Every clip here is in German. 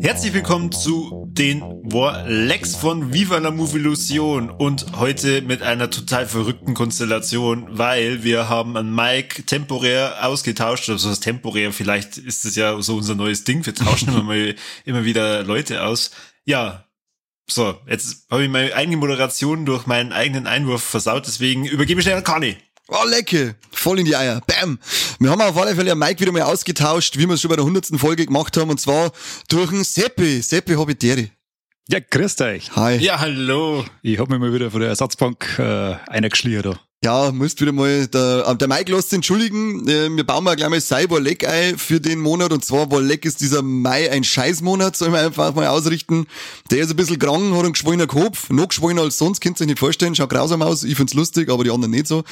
Herzlich willkommen zu den Warlex von Viva la Movilusion und heute mit einer total verrückten Konstellation, weil wir haben einen Mike temporär ausgetauscht, also das temporär, vielleicht ist es ja so unser neues Ding, wir tauschen immer mal immer wieder Leute aus. Ja, so, jetzt habe ich meine eigene Moderation durch meinen eigenen Einwurf versaut, deswegen übergebe ich schnell an Conny. Oh, lecke. Voll in die Eier. Bam. Wir haben auf alle Fälle Mike wieder mal ausgetauscht, wie wir es schon bei der hundertsten Folge gemacht haben, und zwar durch den Seppi. Seppi Hobbitieri. Ja, grüßt euch. Hi. Ja, hallo. Ich hab mich mal wieder von der Ersatzbank äh, eingeschliert. Ja, musst wieder mal, der, der Mike lässt entschuldigen, äh, wir bauen mal gleich mal sein Wolleck ein für den Monat und zwar Wolleck ist dieser Mai ein Scheißmonat, soll man einfach mal ausrichten. Der ist ein bisschen krank, hat einen geschwollenen Kopf, noch geschwollener als sonst, könnt ihr euch nicht vorstellen, schaut grausam aus, ich find's lustig, aber die anderen nicht so.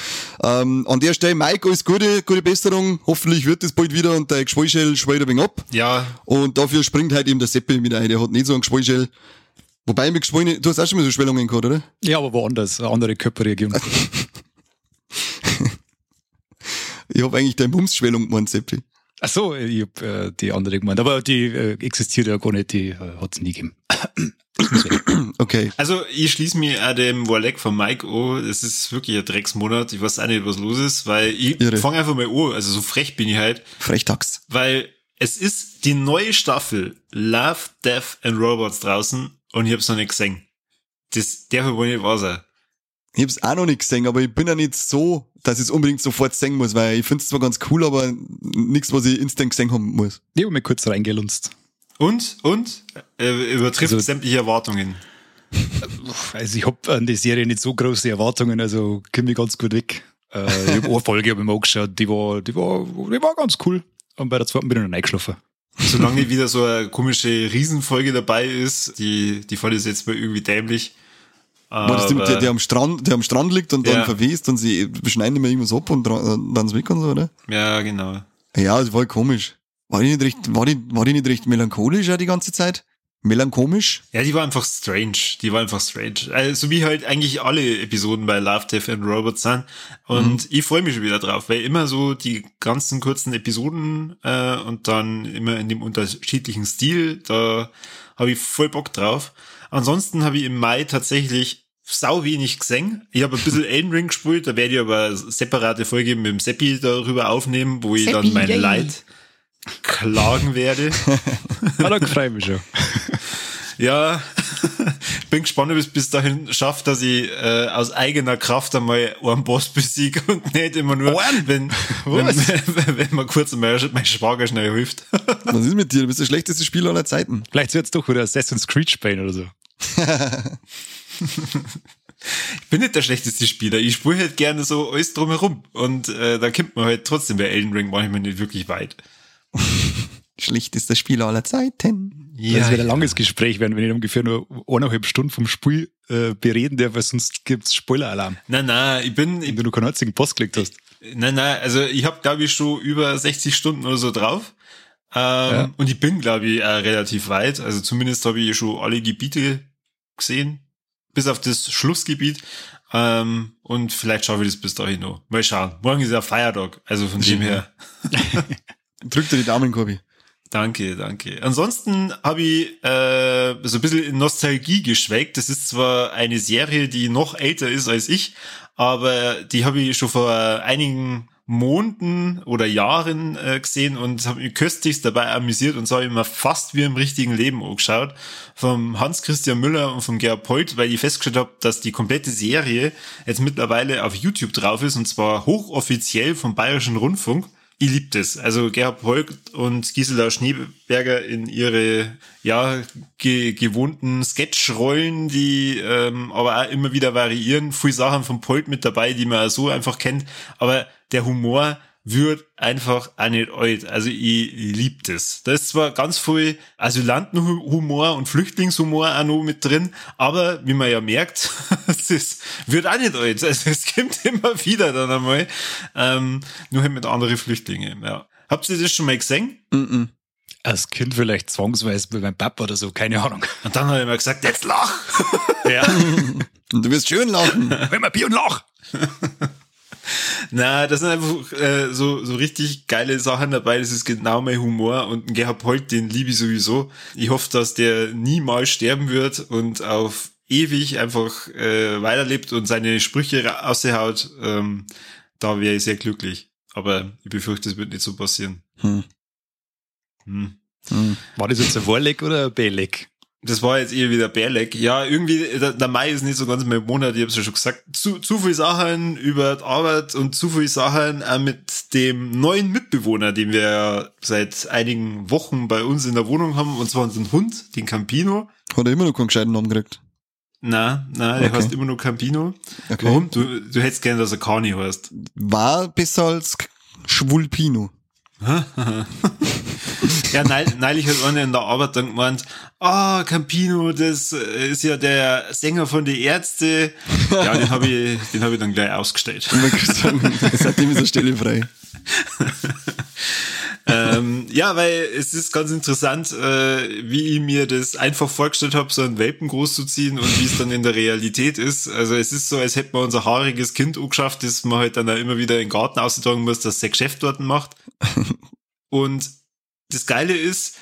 Ähm, an der Stelle, Mike, alles Gute, gute Besserung, hoffentlich wird es bald wieder und der Geschwollschell schwellt ein wenig ab. Ja. Und dafür springt halt eben der Seppi mit ein, der hat nicht so einen Geschwollschell. Wobei mit Geschwollene, du hast auch schon mal so Schwellungen gehabt, oder? Ja, aber woanders, eine andere Körperregion. Ich habe eigentlich deine Bumsschwellung gemeint, Seppi. Ach so, ich hab äh, die andere gemeint, aber die äh, existiert ja gar nicht, die äh, hat's nie gegeben. Okay. Also ich schließe mir auch dem Warleck von Mike an. Es ist wirklich ein Drecksmonat. Ich weiß auch nicht, was los ist, weil ich fange einfach mal an. Also so frech bin ich halt. Frechtax. Weil es ist die neue Staffel Love, Death and Robots draußen und ich hab's noch nicht gesehen. Das darf wohl nicht wahr sein. Ich hab's auch noch nicht gesehen, aber ich bin ja nicht so, dass ich es unbedingt sofort sehen muss, weil ich find's zwar ganz cool, aber nichts, was ich instant gesehen haben muss. Ich hab mir kurz reingelunzt. Und? Und? Äh, übertrifft Also- sämtliche Erwartungen. Also ich hab an die Serie nicht so große Erwartungen, also komme ich ganz gut weg. Äh, ich hab eine Folge hab ich mir angeschaut, die war, die war, die war ganz cool. Und bei der zweiten bin ich noch eingeschlafen. Solange nicht wieder so eine komische Riesenfolge dabei ist, die, die fand ich jetzt mal irgendwie dämlich. War das der, der, am Strand, der am Strand liegt und dann Ja. verwest und sie schneiden immer irgendwas ab und dann ist weg und so, oder? Ja, genau. Ja, das war komisch. War die nicht recht, war die, war die nicht recht melancholisch ja die ganze Zeit? Melanchomisch? Ja, die war einfach strange. Die war einfach strange. Also wie halt eigentlich alle Episoden bei Love, Death and Robots sind. Und ich freue mich schon wieder drauf, weil immer so die ganzen kurzen Episoden äh, und dann immer in dem unterschiedlichen Stil, da habe ich voll Bock drauf. Ansonsten habe ich im Mai tatsächlich sau wenig gesehen. Ich habe ein bisschen Elden Ring gespielt, da werde ich aber eine separate Folge mit dem Seppi darüber aufnehmen, wo ich dann Seppi, mein yay. Leid klagen werde. Ja, da freue ich mich schon. Ja, ich bin gespannt, ob ich es bis dahin schafft, dass ich äh, aus eigener Kraft einmal einen Boss besiege und nicht immer nur, wenn, wenn, wenn, wenn man kurz mal mein Schwager schnell hilft. Was ist mit dir? Du bist das schlechteste Spiel aller Zeiten. Vielleicht wird's doch wieder Assassin's Creed spielen oder so. Ich bin nicht der schlechteste Spieler. Ich spiele halt gerne so alles drumherum. Und äh, da kommt man halt trotzdem bei Elden Ring manchmal nicht wirklich weit. Schlechtester Spieler aller Zeiten. das wird ein langes Gespräch werden, wenn ich ungefähr nur eineinhalb Stunden vom Spiel äh, bereden darf, weil sonst gibt's Spoiler-Alarm. Nein, nein, ich bin, ich, Wenn du keinen einzigen Post geklickt hast. nein, nein, also ich habe glaube ich schon über 60 Stunden oder so drauf. Ähm, Ja. Und ich bin glaube ich auch relativ weit. Also zumindest habe ich schon alle Gebiete gesehen, bis auf das Schlussgebiet. Ähm, und vielleicht schaffe ich das bis dahin noch. Mal schauen. Morgen ist ja Feiertag, also von dem her. Drück dir die Daumen, Korbi. Danke, danke. Ansonsten habe ich äh, so ein bisschen in Nostalgie geschwelgt. Das ist zwar eine Serie, die noch älter ist als ich, aber die habe ich schon vor einigen Monaten oder Jahren äh, gesehen und habe mich köstlichst dabei amüsiert und so habe ich mir fast wie im richtigen Leben angeschaut. Vom Hans-Christian Müller und vom Gerhard Polt, weil ich festgestellt habe, dass die komplette Serie jetzt mittlerweile auf YouTube drauf ist und zwar hochoffiziell vom Bayerischen Rundfunk. Ich lieb das. Also Gerhard Polt und Gisela Schneeberger in ihre ja ge gewohnten Sketchrollen, die ähm, aber auch immer wieder variieren. Viele Sachen von Polt mit dabei, die man so einfach kennt. Aber der Humor wird einfach auch nicht alt. Also ich, ich lieb das. Da ist zwar ganz viel Asylantenhumor und Flüchtlingshumor auch noch mit drin, aber wie man ja merkt, es ist, wird auch nicht alt. Also es kommt immer wieder dann einmal, ähm, nur halt mit anderen Flüchtlingen. Ja. Habt ihr das schon mal gesehen? Mm -mm. Als Kind vielleicht zwangsweise bei meinem Papa oder so, keine Ahnung. Und dann habe ich mir gesagt, jetzt lach! Ja. Und du wirst schön lachen. Wenn man Bier und Lach. Na, das sind einfach äh, so, so richtig geile Sachen dabei. Das ist genau mein Humor und Gerhard Holt, den liebe ich sowieso. Ich hoffe, dass der niemals sterben wird und auf ewig einfach äh, weiterlebt und seine Sprüche raushaut. Ähm, da wäre ich sehr glücklich. Aber ich befürchte, es wird nicht so passieren. Hm. Hm. Hm. War das jetzt ein Vorleck oder ein Beleg? Das war jetzt eher wieder Bärleck. Ja, irgendwie, der, der Mai ist nicht so ganz mein Monat, ich hab's ja schon gesagt. Zu, zu viel Sachen über die Arbeit und zu viel Sachen auch mit dem neuen Mitbewohner, den wir ja seit einigen Wochen bei uns in der Wohnung haben, und zwar unseren Hund, den Campino. Hat er immer noch keinen gescheiten Namen gekriegt. Na, na, der Okay. heißt immer nur Campino. Okay. Warum? Du, du hättest gern, dass er Kani heißt. War besser als Schwulpino. Ja, neulich hat einer in der Arbeit dann gemeint, ah, Campino, das äh, ist ja der Sänger von die Ärzte. Ja, den habe ich, den habe ich dann gleich ausgestellt. Seitdem ist er Stelle frei. ähm, ja, weil es ist ganz interessant, äh, wie ich mir das einfach vorgestellt habe, so einen Welpen großzuziehen und wie es dann in der Realität ist. Also es ist so, als hätte man unser haariges Kind angeschafft, das man halt dann auch immer wieder in den Garten austragen muss, dass sein Geschäft dort macht. Und das Geile ist,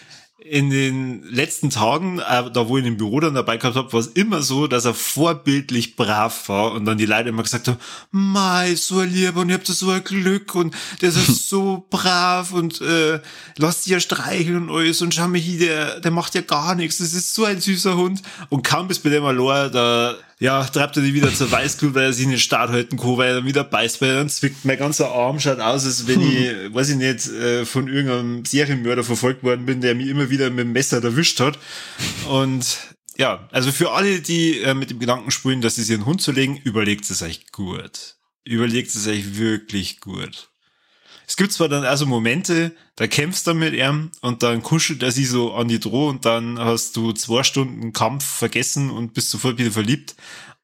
in den letzten Tagen, äh, da wo ich im Büro dann dabei gehabt habe, war es immer so, dass er vorbildlich brav war und dann die Leute immer gesagt haben, Mei, so ein Lieber und ihr habt so ein Glück und der ist so brav und äh, lasst ja streicheln und alles und schau mal hier, der, der macht ja gar nichts, das ist so ein süßer Hund. Und kaum bis bei dem Alor, da ja, treibt er die wieder zur Weißglut, weil er sich nicht stark halten kann, weil er dann wieder beißt, weil er dann zwickt. Mein ganzer Arm schaut aus, als wenn ich, weiß ich nicht, äh, von irgendeinem Serienmörder verfolgt worden bin, der mich immer wieder mit dem Messer erwischt hat. Und ja, also für alle, die äh, mit dem Gedanken spielen, dass sie sich einen Hund zu legen, überlegt es euch gut. Überlegt es euch wirklich gut. Es gibt zwar dann also Momente, da kämpfst du mit ihm und dann kuschelt er sich so an die Droh und dann hast du zwei Stunden Kampf vergessen und bist sofort wieder verliebt.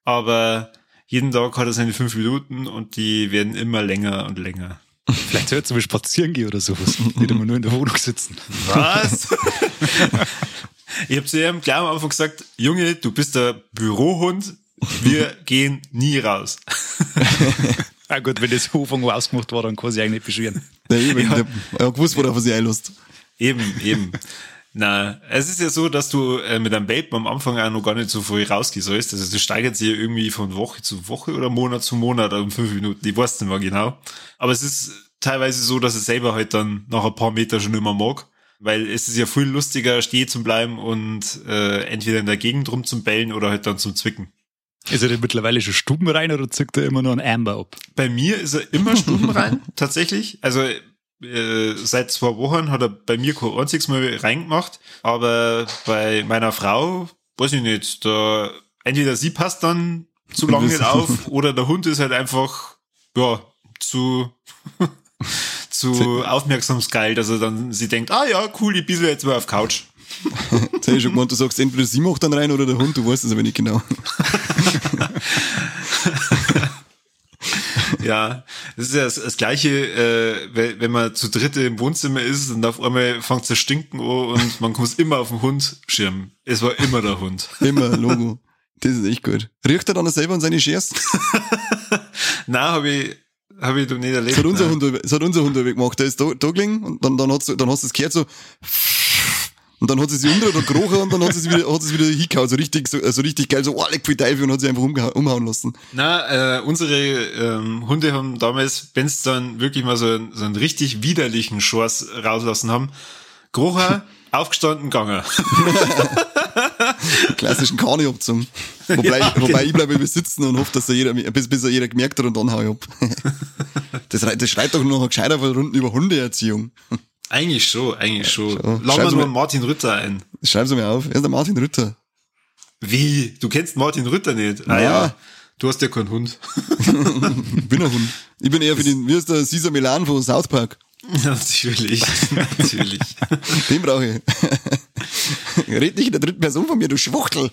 Aber jeden Tag hat er seine fünf Minuten und die werden immer länger und länger. Vielleicht sollst du mal spazieren gehen oder sowas. Nicht immer nur in der Wohnung sitzen. Was? ich habe zu ihm gleich am Anfang gesagt, Junge, du bist der Bürohund, wir gehen nie raus. Ah gut, wenn das Anfang ausgemacht war, dann kann sich eigentlich nicht beschweren. Der eben, ja. der, er hat gewusst, worauf er sich einlässt. Eben, eben. Na, es ist ja so, dass du äh, mit einem Welpen am Anfang auch noch gar nicht so viel rausgehen sollst. Also das steigert sich ja irgendwie von Woche zu Woche oder Monat zu Monat um fünf Minuten. Ich weiß nicht mehr genau. Aber es ist teilweise so, dass es selber halt dann nach ein paar Meter schon immer mag. Weil es ist ja viel lustiger, stehen zu bleiben und äh, entweder in der Gegend rum zum Bellen oder halt dann zum Zwicken. Ist er denn mittlerweile schon Stuben rein oder zückt er immer nur einen Amber ab? Bei mir ist er immer stubenrein, tatsächlich. Also äh, seit zwei Wochen hat er bei mir kein einziges Mal reingemacht, aber bei meiner Frau, weiß ich nicht, da entweder sie passt dann zu lange nicht auf oder der Hund ist halt einfach, ja, zu, zu aufmerksamsgeil, dass er dann sie denkt, ah ja, cool, ich bissel jetzt mal auf Couch. Jetzt hätte ich schon gemeint, du sagst, entweder sie macht dann rein oder der Hund, du weißt es aber nicht genau. Ja, das ist ja das, das Gleiche, äh, wenn, wenn man zu dritte im Wohnzimmer ist und auf einmal fängt es zu stinken an und man muss immer auf den Hund schirmen. Es war immer der Hund. Immer, Logo. Das ist echt gut. Riecht er dann selber an seine Schers? Na, habe ich, hab ich doch nicht erlebt. Das hat unser nein. Hund, das hat unser Hund gemacht. Der ist da, da gelegen und dann, dann, hat's, dann hast du es gehört so, und dann hat sie sich unter oder gekrochen und dann hat sie es wieder, hat sie es wieder hingehauen, so richtig, so, so richtig geil, so, oh, leck wie Teufel und hat sie einfach umhauen lassen. Na, äh, unsere ähm, Hunde haben damals, wenn es dann wirklich mal so, einen- so einen richtig widerlichen Schors rauslassen haben, Grocher, aufgestanden, gegangen. Klassischen Kani abzogen. Wobei, Ja, wobei genau. ich bleibe immer sitzen und hoffe, dass er jeder, bis, bis er jeder gemerkt hat und dann hau ich ab. Das, das schreit doch noch ein gescheiter von Runden über Hundeerziehung. Eigentlich schon, eigentlich schon. schon. Laden wir Schreib's nur mal- Martin Rütter ein. Schreib's mir auf. Er ist der Martin Rütter. Wie? Du kennst Martin Rütter nicht? Ah Ja. ja. Du hast ja keinen Hund. Ich bin ein Hund. Ich bin eher für den, wie ist der Caesar Milan von South Park? natürlich, natürlich. Den brauche ich. Red nicht in der dritten Person von mir, du Schwuchtel.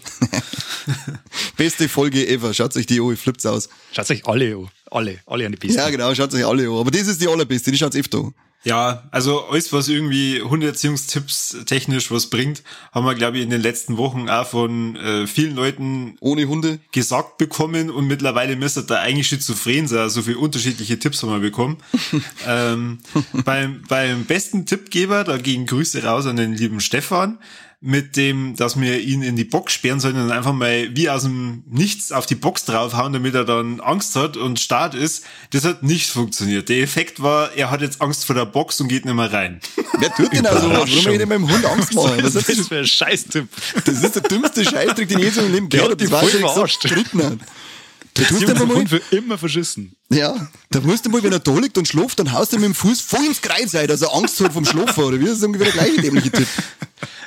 Beste Folge ever. Schaut euch die an, flippt's aus. Schaut euch alle an. Alle, alle an die Besten. Ja, genau, schaut euch alle an. Aber das ist die allerbeste, die schaut's öfter an. Ja, also alles, was irgendwie Hundeerziehungstipps technisch was bringt, haben wir, glaube ich, in den letzten Wochen auch von äh, vielen Leuten Ohne Hunde. gesagt bekommen und mittlerweile müsste da eigentlich schizophren sein. So viele unterschiedliche Tipps haben wir bekommen. ähm, beim, beim besten Tippgeber, da gehen Grüße raus an den lieben Stefan, mit dem, dass wir ihn in die Box sperren sollen und einfach mal wie aus dem Nichts auf die Box draufhauen, damit er dann Angst hat und stark ist. Das hat nicht funktioniert. Der Effekt war, er hat jetzt Angst vor der Box und geht nicht mehr rein. Wer tut denn also was? Warum Überraschung. soll ich denn meinem Hund Angst machen? Was ist ist das für ein Scheißtipp? Das ist der dümmste Scheißtrick, den ich je so im Leben Der gehört hat habe. Das die war schon verarscht. tust du Der einfach mal, Hund für immer verschissen. ja, da musst du mal, wenn er da liegt und schläft, dann haust du mit dem Fuß voll ins Kreuz ein, dass er Angst hat vom Schlafen, oder wie? Das ist ungefähr der gleiche dämliche Tipp.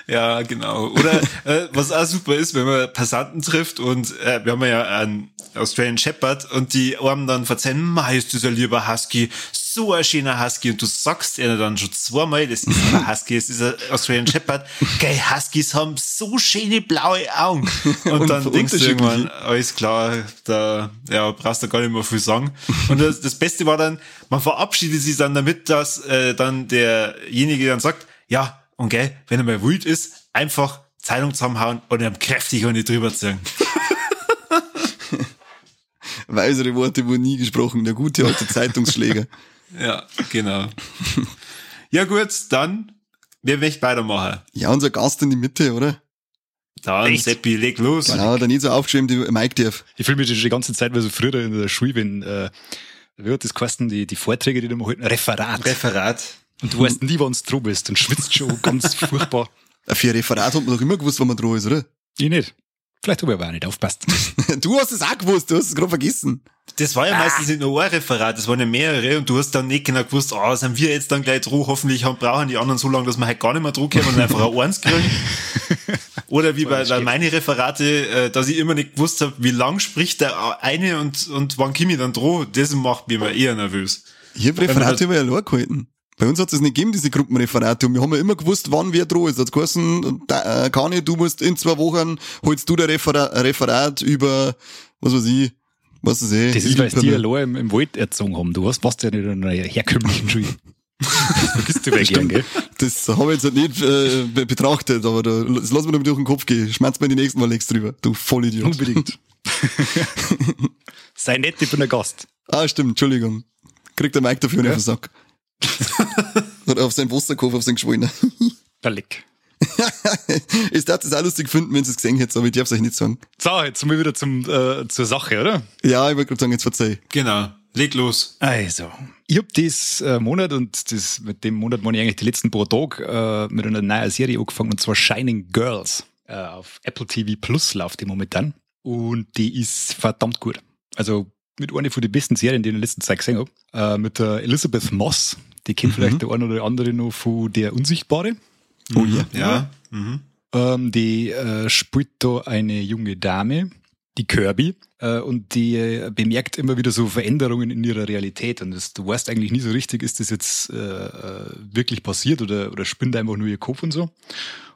Ja, genau. Oder äh, was auch super ist, wenn man Passanten trifft und äh, wir haben ja einen Australian Shepherd und die Armen dann verzeihen, "Ma, ist dieser lieber Husky, so ein schöner Husky. Und du sagst ihnen dann schon zweimal, das ist ein Husky, es ist ein Australian Shepherd, geil, Huskys haben so schöne blaue Augen. Und, Und dann denkst du irgendwann, alles klar, da ja, brauchst du gar nicht mehr viel sagen. Und das, das Beste war dann, man verabschiedet sich dann damit, dass äh, dann derjenige dann sagt, ja, und gell, wenn er mal wild ist, einfach Zeitung zusammenhauen und ihm kräftig und nicht drüber ziehen. Weisere Worte wurden nie gesprochen. Der gute alte Zeitungsschläger. Ja, genau. Ja gut, dann, wer möchte weitermachen? Ja, unser Gast in die Mitte, oder? Dann, Echt? Seppi, leg los. Genau, der nicht so aufgeschrieben, die Mike darf. Ich fühle mich schon die ganze Zeit wie so früher in der Schule, wenn, äh, wie hat das geheißen, die, die Vorträge, die du mal halten, Referat. Referat. Und du weißt nie, wann du dran bist und schwitzt schon ganz furchtbar. Für ein Referat hat man doch immer gewusst, wann man dran ist, oder? Ich nicht. Vielleicht habe ich aber auch nicht aufpasst. Du hast es auch gewusst, du hast es gerade vergessen. Das war ja meistens nicht nur ein Referat, das waren ja mehrere und du hast dann nicht genau gewusst, ah, sind wir jetzt dann gleich dran, hoffentlich haben, brauchen die anderen so lange, dass wir halt gar nicht mehr dran kommen und einfach ein Eins kriegen. Oder wie bei, bei meine Referate, äh, dass ich immer nicht gewusst habe, wie lang spricht der eine und, und wann komme ich dann dran, das macht mich immer eher nervös. Ich habe Referate über allein gehalten. Bei uns hat es nicht gegeben, diese Gruppenreferate. Und wir haben ja immer gewusst, wann wer dran ist. Das geheißen, äh, Kani, du musst in zwei Wochen, holst du der Referat, Referat über, was weiß ich, was weiß ich. Das ist, weil es die allein im, im Wald erzogen haben. Du hast, warst ja nicht in einer herkömmlichen Schule. Das vergisst du bei gern, gell? Das habe ich jetzt nicht äh, be- betrachtet, aber da, das lass mir doch durch den Kopf gehen. Schmerz mir die nächsten Mal nichts drüber. Du Vollidiot. Unbedingt. Sei nett, ich bin ein Gast. Ah, stimmt, Entschuldigung. Kriegt der Mike dafür nicht auf den Sack. Oder auf seinen Wasserkopf, auf seinen Geschwollen. Verleck. ich darf das auch lustig finden, wenn ihr es gesehen hättet, aber ich darf es euch nicht sagen. So, jetzt mal wieder zum, äh, zur Sache, oder? Ja, ich wollte gerade sagen, jetzt verzeih. Genau. Leg los. Also, ich hab das äh, Monat und das mit dem Monat meine ich eigentlich die letzten paar Tage äh, mit einer neuen Serie angefangen und zwar Shining Girls. Äh, auf Apple TV Plus läuft die momentan und die ist verdammt gut. Also mit einer von den besten Serien, die ich in der letzten Zeit gesehen habe. Äh, mit der Elizabeth Moss. Die kennt vielleicht der eine oder andere noch von Der Unsichtbare. Oh ja. Ja. Mhm. Ähm, die äh, spielt da eine junge Dame, die Kirby, äh, und die äh, bemerkt immer wieder so Veränderungen in ihrer Realität. Und das, du weißt eigentlich nie so richtig, ist das jetzt äh, äh, wirklich passiert oder, oder spinnt einfach nur ihr Kopf und so.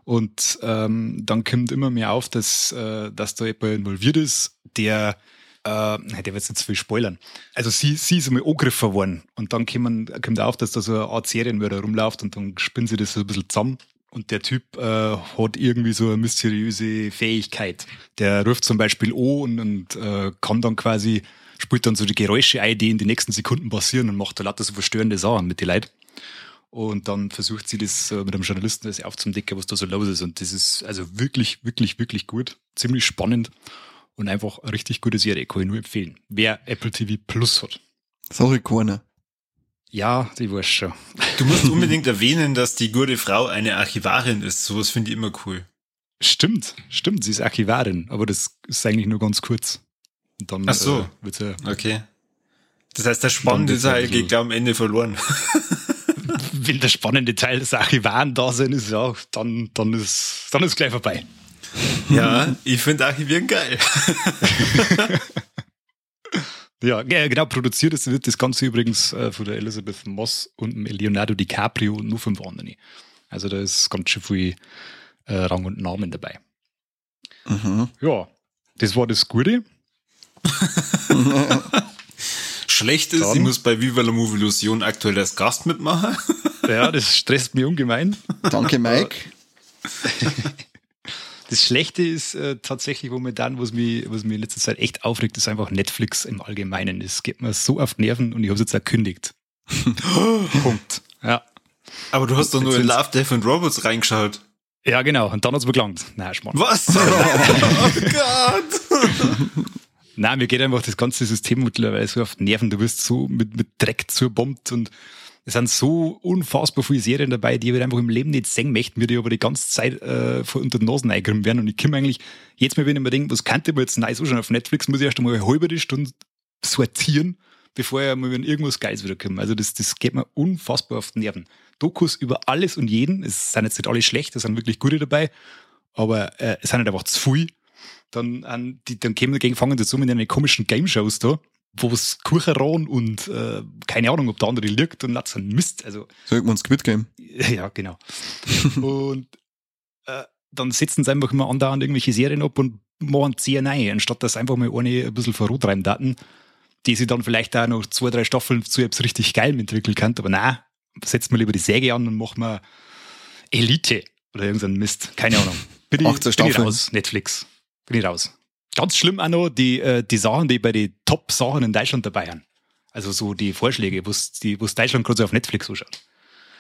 Und ähm, dann kommt immer mehr auf, dass, äh, dass da jemand involviert ist, der äh, der wird jetzt zu viel spoilern. Also sie, sie ist einmal angegriffen worden und dann kommt, kommt auf, dass da so eine Art Serienmörder rumläuft und dann spinnen sie das so ein bisschen zusammen. Und der Typ äh, hat irgendwie so eine mysteriöse Fähigkeit. Der ruft zum Beispiel an und, und äh, kann dann quasi, spielt dann so die Geräusche ein, die in den nächsten Sekunden passieren und macht da lauter so verstörende Sachen mit den Leuten. Und dann versucht sie das äh, mit einem Journalisten das aufzudecken, was da so los ist. Und das ist also wirklich, wirklich, wirklich gut. Ziemlich spannend und einfach eine richtig gute Serie. Kann ich nur empfehlen. Wer Apple TV Plus hat. Ich keiner. Ja, die weiß schon. Du musst unbedingt erwähnen, dass die gute Frau eine Archivarin ist. Sowas finde ich immer cool. Stimmt, stimmt, sie ist Archivarin, aber das ist eigentlich nur ganz kurz. Und dann Ach so. äh, wird sie, Okay. Das heißt, der Spannende wird's bisschen- geht gleich am Ende verloren. wenn der spannende Teil des Archivaren da sind, ist ja, dann, dann ist, dann ist gleich vorbei. Ja, ich finde Archivieren geil. Ja, genau, produziert ist, wird das Ganze übrigens äh, von der Elizabeth Moss und Leonardo DiCaprio und nur fünf andere. Also da ist ganz schön viel äh, Rang und Namen dabei. Mhm. Ja, das war das Gute. Schlecht ist, Dann, ich muss bei Viva la Move Illusion aktuell als Gast mitmachen. Ja, das stresst mich ungemein. Danke, Mike. Das Schlechte ist äh, tatsächlich momentan, was mich, was mich in letzter Zeit echt aufregt, ist einfach Netflix im Allgemeinen. Es geht mir so auf Nerven und ich habe es jetzt erkündigt. Punkt. Ja. Aber du hast doch nur in Love, Death and Robots reingeschaut. Ja, genau. Und dann hat es belangt. Na, Schmarrn. Was? oh Gott! Nein, mir geht einfach das ganze System mittlerweile so auf Nerven. Du wirst so mit, mit Dreck zurbombt und es sind so unfassbar viele Serien dabei, die ich einfach im Leben nicht sehen möchte, mir die aber die ganze Zeit äh, unter den Nasen eingrimmen werden. Und ich komme eigentlich, jetzt mal, wenn ich mir denke, was könnte man jetzt nice schon auf Netflix, muss ich erst einmal eine halbe Stunde sortieren, bevor ich mal irgendwas Geiles wieder komme. Also das, das geht mir unfassbar auf die Nerven. Dokus über alles und jeden, es sind jetzt nicht alle schlecht, es sind wirklich gute dabei, aber äh, es sind halt einfach zu viel. Dann, an die, dann kämen dagegen, fangen so mit den komischen Game-Shows da wo es Kucheran und äh, keine Ahnung, ob der andere liegt und so ein Mist. Also, wir uns Squid Game? Ja, genau. und äh, dann setzen sie einfach immer andauernd irgendwelche Serien ab und machen CNI, anstatt dass einfach mal eine ein bisschen verrot daten, die sie dann vielleicht auch noch zwei, drei Staffeln zu etwas richtig geil entwickeln kann. Aber nein, setzt mal lieber die Säge an und machen wir Elite oder irgendeinen Mist. Keine Ahnung. Bin ich, bin ich raus, Netflix. Bin ich raus. Ganz schlimm auch noch die, äh, die Sachen, die bei den Top-Sachen in Deutschland dabei sind. Also so die Vorschläge, was die, was Deutschland gerade so auf Netflix anschaut.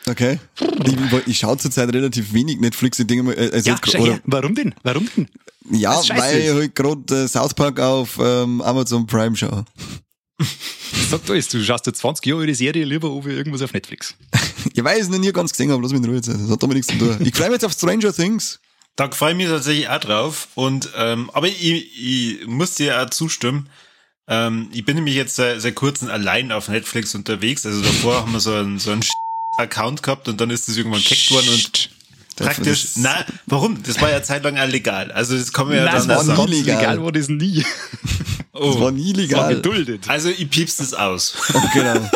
Okay. Ich, ich schaue zurzeit relativ wenig Netflix. Ich denke äh, also ja, oder, Warum denn? Warum denn? Ja, weil ich halt gerade äh, South Park auf ähm, Amazon Prime schaue. Sag du es, du schaust dir 20 Jahre die Serie lieber auf wie irgendwas auf Netflix. ich weiß es noch nie ganz gesehen, aber lass mich in Ruhe jetzt. Das hat damit nichts zu tun. Ich freue mich jetzt auf Stranger Things. Da freue ich mich tatsächlich auch drauf. Und, ähm, aber ich, ich muss dir auch zustimmen. Ähm, ich bin nämlich jetzt seit, seit kurzem allein auf Netflix unterwegs. Also davor haben wir so einen, so einen Account gehabt und dann ist das irgendwann gehackt worden und praktisch. Na, warum? Das war ja zeitlang legal. Also das kommen wir ja dann das war nie legal. legal war das nie. Oh, das war nie legal. War geduldet. Also ich piepst das aus. Oh, genau.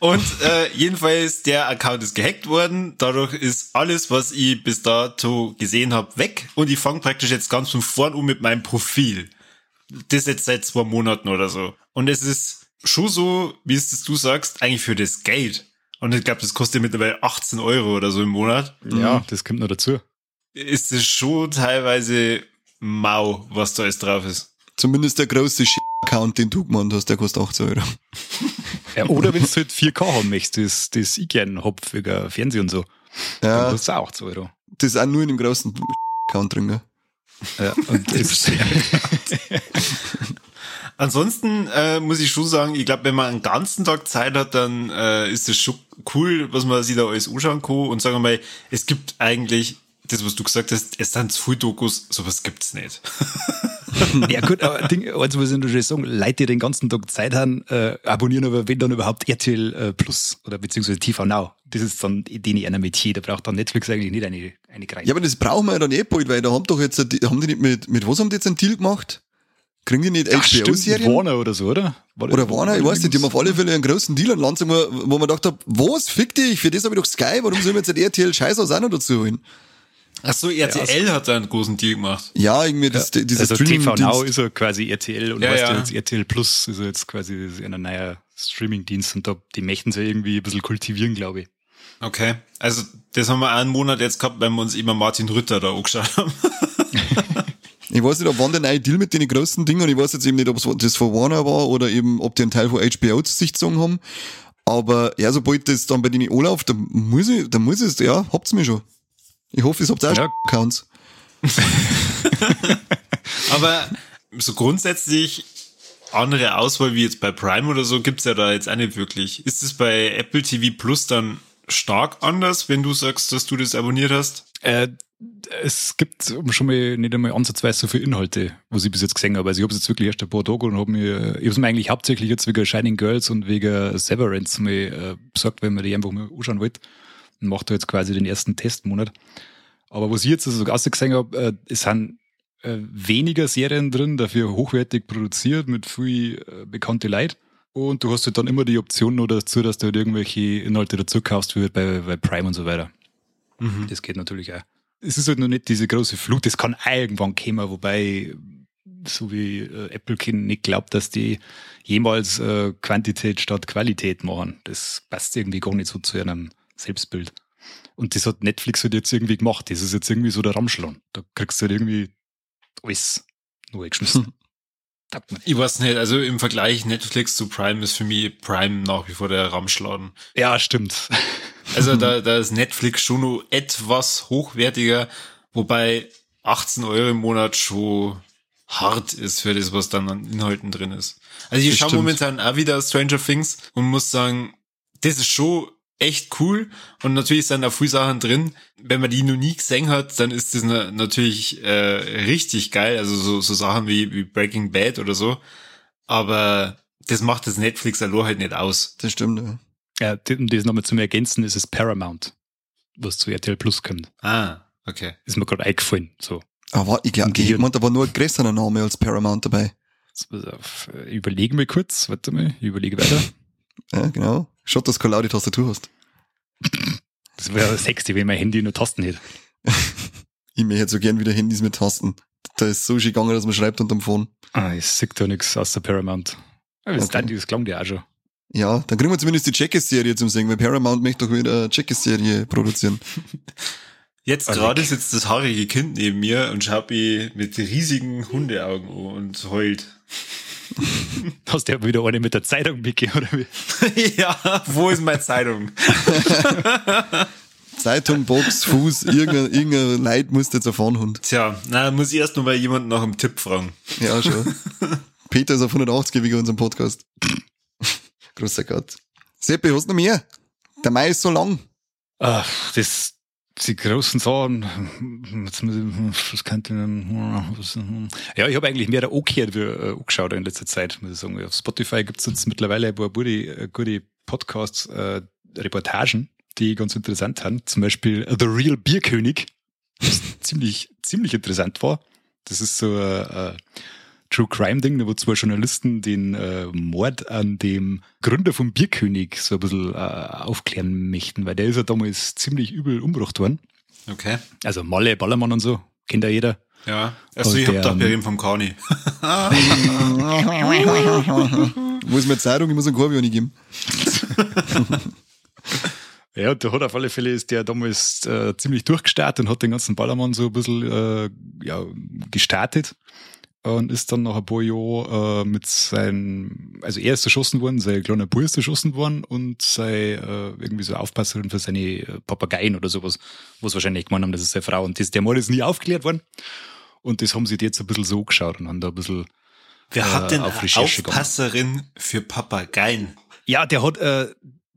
und äh, jedenfalls der Account ist gehackt worden. Dadurch ist alles, was ich bis dato gesehen habe, weg. Und ich fange praktisch jetzt ganz von vorn um mit meinem Profil. Das jetzt seit zwei Monaten oder so. Und es ist schon so, wie es das du sagst, eigentlich für das Geld und ich glaube, das kostet mittlerweile 18 Euro oder so im Monat. Ja, mhm. das kommt noch dazu. Ist es schon teilweise mau, was da alles drauf ist. Zumindest der große Account, den du gemacht hast, der kostet 18 Euro. Ja, oder wenn du halt 4K haben möchtest, das, das ich gerne hab für Fernsehen und so. Ja. Dann kostet auch 18 Euro. Das ist auch nur in dem großen Account drin, gell? Ja, und das Ansonsten äh, muss ich schon sagen, ich glaube, wenn man einen ganzen Tag Zeit hat, dann äh, ist es schon cool, was man sich da alles anschauen kann. Und sagen wir mal, es gibt eigentlich, das, was du gesagt hast, es sind zu viele Dokus, sowas gibt's nicht. ja gut, aber Ding, also muss ich natürlich sagen, Leute, die den ganzen Tag Zeit haben, äh, abonnieren aber wenn dann überhaupt RTL äh, Plus oder beziehungsweise TV Now. Das ist dann denen einer Metier, da braucht dann Netflix eigentlich nicht eine, eine Kreise. Ja, aber das brauchen wir ja dann eh bald, weil da haben doch jetzt, haben die nicht mit, mit was haben die jetzt einen Deal gemacht? Kriegen die nicht HBO-Serien? Warner oder so, oder? War oder Warner, ich weiß nicht, die haben auf alle Fälle einen großen Deal an Land, wo man gedacht hat, was, fick dich, für das habe ich doch Sky, warum soll ich jetzt RTL Scheiß aus noch dazu holen? Ach so, RTL ja, hat da einen großen Deal gemacht. Ja, irgendwie das, ja. dieses also TV Now ist ja quasi RTL und ja, weißt ja. jetzt RTL Plus ist jetzt quasi ein neuer Streaming-Dienst und da, die möchten sie irgendwie ein bisschen kultivieren, glaube ich. Okay, also das haben wir einen Monat jetzt gehabt, weil wir uns immer Martin Rütter da angeschaut haben. Ich weiß nicht, ob wann der neue Deal mit den großen Dingen, ich weiß jetzt eben nicht, ob es das von Warner war oder eben, ob die einen Teil von HBO zu sich gezogen haben. Aber ja, sobald das dann bei denen anläuft, da muss ich, da muss es, ja, habt's mir schon. Ich hoffe, es habt auch ja. Accounts. Aber so grundsätzlich andere Auswahl wie jetzt bei Prime oder so gibt's ja da jetzt auch nicht wirklich. Ist es bei Apple TV Plus dann stark anders, wenn du sagst, dass du das abonniert hast? Äh, es gibt schon mal nicht einmal ansatzweise so viele Inhalte, was ich bis jetzt gesehen habe. Also ich habe es jetzt wirklich erst ein paar Tage und habe mir, ich habe es mir eigentlich hauptsächlich jetzt wegen Shining Girls und wegen Severance mal äh, besorgt, weil man die einfach mal anschauen wollte. Und macht da jetzt quasi den ersten Testmonat. Aber was ich jetzt also gesehen habe, äh, es sind äh, weniger Serien drin, dafür hochwertig produziert mit viel äh, bekannte Leid. Und du hast halt dann immer die Option noch dazu, dass du halt irgendwelche Inhalte dazu kaufst, wie bei, bei Prime und so weiter. Mhm. Das geht natürlich auch. Es ist halt noch nicht diese große Flut, das kann irgendwann kommen, wobei, so wie äh, Apple nicht glaubt, dass die jemals äh, Quantität statt Qualität machen. Das passt irgendwie gar nicht so zu ihrem Selbstbild. Und das hat Netflix halt jetzt irgendwie gemacht. Das ist jetzt irgendwie so der Ramschlan. Da kriegst du halt irgendwie alles neu geschmissen. Ich weiß nicht, also im Vergleich Netflix zu Prime ist für mich Prime nach wie vor der Ramschladen. Ja, stimmt. Also da, da ist Netflix schon noch etwas hochwertiger, wobei 18 Euro im Monat schon hart ist für das, was dann an Inhalten drin ist. Also ich schaue momentan auch wieder Stranger Things und muss sagen, das ist schon echt cool und natürlich sind da viele Sachen drin. Wenn man die noch nie gesehen hat, dann ist das na natürlich äh, richtig geil. Also so, so Sachen wie, wie Breaking Bad oder so. Aber das macht das Netflix allein halt nicht aus. Das stimmt, ja. Ja, um das nochmal zum Ergänzen, ist es Paramount, was zu RTL Plus kommt. Ah, okay. Ist mir gerade eingefallen. So. Aber ich glaube, mein, da war nur ein größerer Name als Paramount dabei. Äh, überlegen wir kurz, warte mal, ich überlege weiter. Ja, genau. Schaut, dass du keine laute Tastatur hast. Das wäre sexy, wenn mein Handy nur Tasten hätte. Ich mir hätte so gern wieder Handys mit Tasten. Da ist so schön gegangen, dass man schreibt unterm Phone. Ah, ich sehe da nichts außer Paramount. Aber das, Okay. das klang dir auch schon. Ja, dann kriegen wir zumindest die Checkers-Serie zum Singen, weil Paramount möchte doch wieder eine Checkers-Serie produzieren. Jetzt Ah, gerade sitzt das haarige Kind neben mir und schaut mich mit riesigen Hundeaugen an und heult. Hast du ja wieder eine mit der Zeitung mitgegeben, oder wie? ja, wo ist meine Zeitung? Zeitung, Box, Fuß, irgendein, irgendein Leid muss jetzt erfahren, Hund. Tja, na, muss ich erst noch mal jemanden nach einem Tipp fragen. Ja, schon. Peter ist auf 180 wegen unserem Podcast. Großer Gott. Seppi, hast du noch mehr? Der Mai ist so lang. Ach, das, die großen Sachen, was könnte was, ja, ich habe eigentlich mehr der angehört wie äh, angeschaut in letzter Zeit, muss ich sagen. Auf Spotify gibt's jetzt mittlerweile ein paar gute, äh, gute Podcasts, äh, Reportagen, die ganz interessant sind. Zum Beispiel The Real Bierkönig, was ziemlich, ziemlich interessant war. Das ist so ein äh, True Crime Ding, wo zwei Journalisten den äh, Mord an dem Gründer vom Bierkönig so ein bisschen äh, aufklären möchten, weil der ist ja damals ziemlich übel umgebracht worden. Okay. Also Malle, Ballermann und so, kennt ja jeder. Ja. Also Und ich hab da ähm, Berim vom Kani. Wo ist meine Zeitung? Ich muss einen Korbi nicht geben. Ja, und der hat auf alle Fälle ist der damals äh, ziemlich durchgestartet und hat den ganzen Ballermann so ein bisschen äh, ja, gestartet und ist dann nach ein paar Jahren äh, mit seinem, also er ist erschossen worden, sein kleiner Bruder ist erschossen worden und sei äh, irgendwie so Aufpasserin für seine äh, Papageien oder sowas, was wahrscheinlich gemeint haben, das ist seine Frau und das, der Mord ist nie aufgeklärt worden und das haben sie jetzt ein bisschen so geschaut und haben da ein bisschen Wer äh, hat denn auf Recherche gegangen. Aufpasserin für Papageien? Ja, der hat, äh,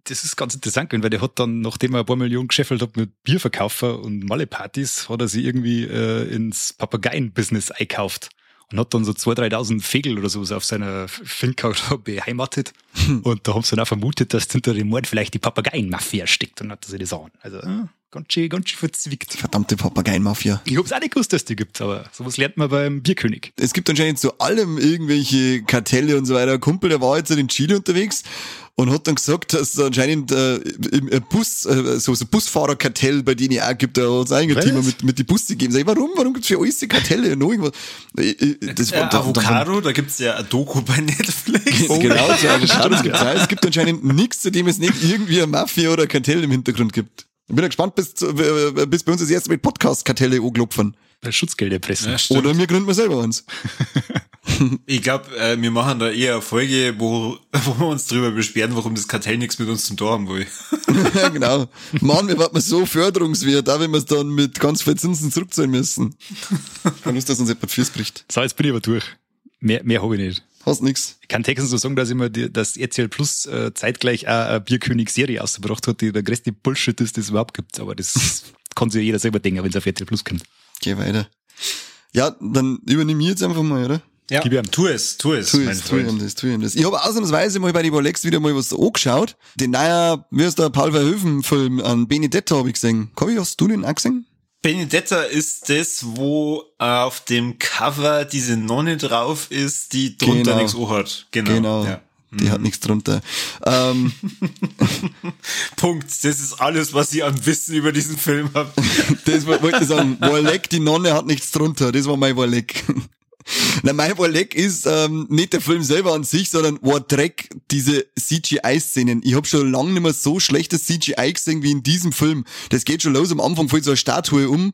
das ist ganz interessant gewesen, weil der hat dann, nachdem er ein paar Millionen geschäffelt hat mit Bierverkaufer und Malle-Partys, hat er sich irgendwie äh, ins Papageien-Business einkauft und hat dann so 2.000, 3.000 Vögel oder sowas auf seiner Finca beheimatet. Und da haben sie dann auch vermutet, dass hinter dem Mord vielleicht die Papageien-Mafia steckt und hat sich das an. Also, äh, ganz schön, ganz schön verzwickt. Verdammte Papageienmafia. Ich hab's auch nicht gewusst, dass die gibt, aber sowas lernt man beim Bierkönig. Es gibt anscheinend zu allem irgendwelche Kartelle und so weiter. Ein Kumpel, der war jetzt in Chile unterwegs und hat dann gesagt, dass es anscheinend äh, im im Bus, äh, so, so Busfahrerkartell bei denen auch gibt, da hat es ein Was? Thema mit, mit die Busse gegeben. Sag ich, warum? Warum gibt's für alles die Kartelle? Noch irgendwas? Äh, äh, Das Äh, war da- Avocado, da gibt's ja ein Doku bei Netflix. da- Genau, so Avocados gibt's auch. Es gibt anscheinend nichts, zu dem es nicht irgendwie eine Mafia oder ein Kartell im Hintergrund gibt. Ich bin ja gespannt, bis, zu- äh, bis bei uns das erste Mal Podcast-Kartelle angelopfen. Schutzgeld erpressen. Ja, stimmt. Oder wir gründen mal selber uns. Ich glaube, äh, wir machen da eher eine Folge, wo, wo wir uns drüber beschweren, warum das Kartell nichts mit uns zum Tor haben will. ja, genau. Mann, wir warten so förderungswert, auch wenn wir es dann mit ganz viel Zinsen zurückzahlen müssen. Keine Lust, dass uns jemand Fürs bricht. So, jetzt bin ich aber durch. Mehr, mehr habe ich nicht. Hast nix. Ich kann texten so sagen, dass immer die, dass RTL Plus äh, zeitgleich auch eine Bierkönig-Serie ausgebracht hat, die der größte Bullshit ist, das es überhaupt gibt. Aber das kann sich ja jeder selber denken, wenn es auf RTL Plus kommt. Geh weiter. Ja, dann übernehme ich jetzt einfach mal, oder? Ja, Gib ihm. tu es, tu es, Tu es, tu ihm das, tu ihm das. Ich habe ausnahmsweise mal bei die Rolex wieder mal was angeschaut. Den neuer, wie ist der Paul Verhoeven-Film an Benedetta habe ich gesehen. Kobi, hast du den auch gesehen? Benedetta ist das, wo auf dem Cover diese Nonne drauf ist, die drunter Genau. nichts hat. Genau. Genau. Ja. Die hat nichts drunter. Ähm, Punkt. Das ist alles, was ich an Wissen über diesen Film habe. das war- wollte ich sagen. Warleck, die Nonne hat nichts drunter. Das war mein Warleck. Na, mein Warleck ist ähm, nicht der Film selber an sich, sondern war Dreck, diese CGI-Szenen. Ich habe schon lange nicht mehr so schlechtes CGI gesehen wie in diesem Film. Das geht schon los, am Anfang fällt so eine Statue um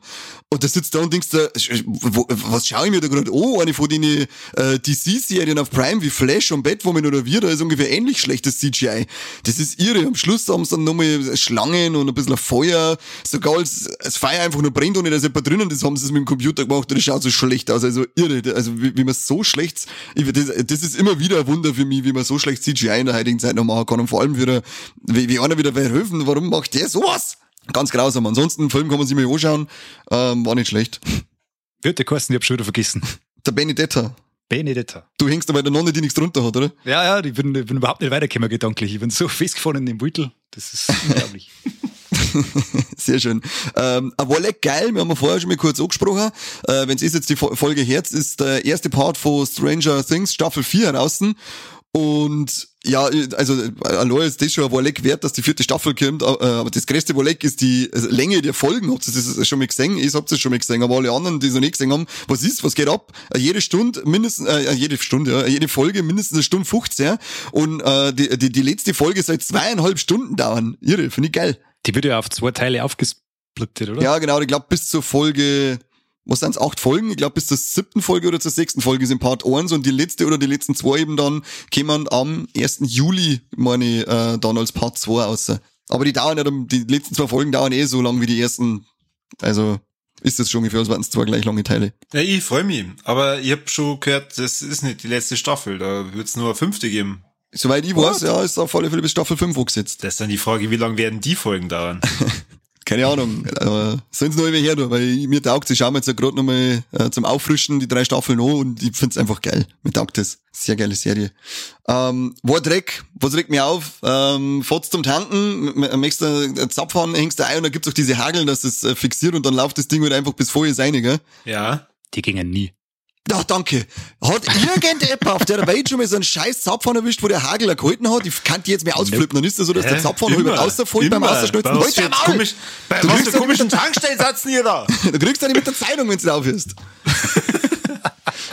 und da sitzt da und denkst da, was schaue ich mir da gerade an? Eine von den äh, DC-Serien auf Prime wie Flash und Batwoman oder wir, da ist ungefähr ähnlich schlechtes CGI. Das ist irre. Am Schluss haben sie dann nochmal Schlangen und ein bisschen Feuer, sogar als das Feuer einfach nur brennt, ohne dass jemand drinnen ist, haben sie es mit dem Computer gemacht und das schaut so schlecht aus. Also irre. Also wie, wie man so schlecht, ich, das, das ist immer wieder ein Wunder für mich, wie man so schlecht CGI in der heutigen Zeit noch machen kann. Und vor allem wieder, wie, wie einer wieder bei Höfen, warum macht der sowas? Ganz grausam. Ansonsten, den Film kann man sich mal anschauen. Ähm, war nicht schlecht. Wird der Kosten, ich hab schon wieder vergessen. Der Benedetta. Benedetta. Du hängst da bei der Nonne, die nichts drunter hat, oder? Ja, ja, ich bin, ich bin überhaupt nicht weitergekommen gedanklich. Ich bin so festgefahren in dem Beutel. Das ist unglaublich. Sehr schön. Ähm, ein Warleck geil, wir haben ja vorher schon mal kurz angesprochen. Äh, Wenn es ist jetzt die Fo- Folge Herz, ist der erste Part von Stranger Things Staffel 4 draußen. Und ja, also allein ist das schon ein Warleck wert, dass die vierte Staffel kommt. Äh, Aber das größte Warleck ist die also Länge der Folgen. Habt ihr das schon mal gesehen? Ich hab's das schon mal gesehen, aber alle anderen, die es noch nicht gesehen haben, was ist, was geht ab? Äh, Jede Stunde, mindestens, äh, jede Stunde, ja, jede Folge mindestens eine Stunde 15. Ja? Und äh, die, die, die letzte Folge soll zweieinhalb Stunden dauern. Irre, finde ich geil. Die wird ja auf zwei Teile aufgesplittet, oder? Ja, genau. Ich glaube, bis zur Folge, was sind's, acht Folgen? Ich glaube, bis zur siebten Folge oder zur sechsten Folge sind Part 1 und die letzte oder die letzten zwei eben dann kämen am 1. Juli, meine ich, äh, dann als Part 2 raus. Aber die dauern ja, dann- die letzten zwei Folgen dauern eh so lang wie die ersten. Also ist das schon ungefähr, als wären es zwei gleich lange Teile. Ja, ich freue mich. Aber ich habe schon gehört, das ist nicht die letzte Staffel. Da wird's nur eine fünfte geben. Soweit ich weiß, ja, ist auf alle Fälle bis Staffel 5 angesetzt. Das ist dann die Frage, wie lange werden die Folgen dauern? Keine Ahnung. Aber sollen sie noch immer her, weil mir taugt Ich schaue mir jetzt ja gerade nochmal äh, zum Auffrischen die drei Staffeln an und ich find's einfach geil. Mir taugt das. Sehr geile Serie. Ähm, war Dreck, was regt mich auf? Ähm, fahrt's zum Tanken, möchtest du einen Zapf haben, hängst du ein und dann gibt's auch diese Hageln, dass das äh, fixiert und dann läuft das Ding halt einfach bis vorher rein, gell? Ja. Die gingen nie. Ja, danke. Hat irgendjemand auf der Welt schon mal so einen scheiß Zapfhahn erwischt, wo der Hagel gehalten hat? Ich kann die jetzt mehr ausflippen. Dann ist das so, dass der? Zapfhahn halb rausfällt beim. Ausschnitzen. Halt dein Maul! komisch, bei Du kriegst ja komischen Tankstellen satzen ihr da? Du kriegst ja nicht mit der Zeitung, wenn du aufhörst.